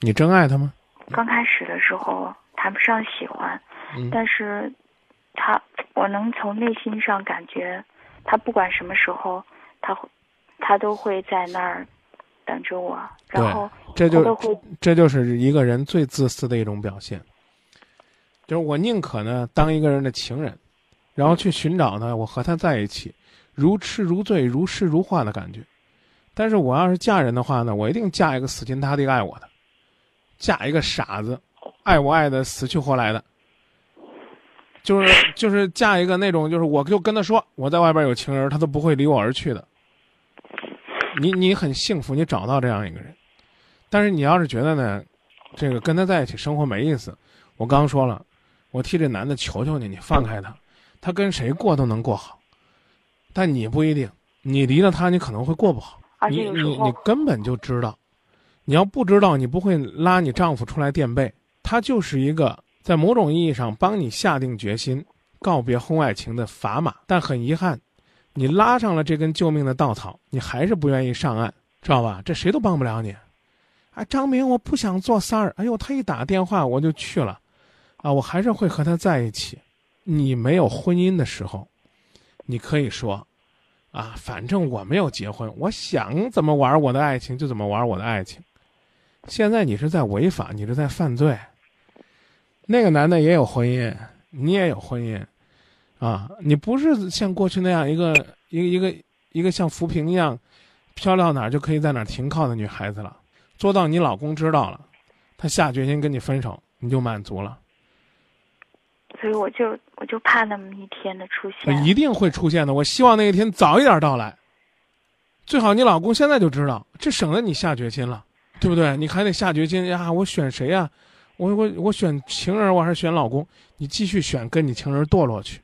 你真爱他吗？刚开始的时候谈不上喜欢，嗯但是他我能从内心上感觉，他不管什么时候，他会他都会在那儿等着我，然后这就会这就是一个人最自私的一种表现，就是我宁可呢当一个人的情人，然后去寻找呢我和他在一起，如痴如醉、如诗如画的感觉。但是我要是嫁人的话呢，我一定嫁一个死心塌地爱我的，嫁一个傻子，爱我爱的死去活来的。就是就是嫁一个那种，就是我就跟他说我在外边有情人，他都不会离我而去的。你你很幸福，你找到这样一个人。但是你要是觉得呢，这个跟他在一起生活没意思，我刚说了，我替这男的求求你，你放开他，他跟谁过都能过好，但你不一定，你离了他，你可能会过不好。你你你根本就知道，你要不知道，你不会拉你丈夫出来垫背。他就是一个在某种意义上帮你下定决心告别婚外情的砝码。但很遗憾，你拉上了这根救命的稻草，你还是不愿意上岸，知道吧？这谁都帮不了你。啊，张明，我不想做三儿。哎呦，他一打电话我就去了，啊，我还是会和他在一起。你没有婚姻的时候，你可以说，啊，反正我没有结婚，我想怎么玩我的爱情就怎么玩我的爱情。现在你是在违法，你是在犯罪。那个男的也有婚姻，你也有婚姻，啊，你不是像过去那样一个一个一个一个像浮萍一样飘到哪儿就可以在哪儿停靠的女孩子了。做到你老公知道了，他下决心跟你分手，你就满足了。所以我就我就怕那么一天的出现。一定会出现的。我希望那一天早一点到来。最好你老公现在就知道，这省得你下决心了，对不对？你还得下决心呀，我选谁呀？我我我选情人，我还是选老公？你继续选跟你情人堕落去。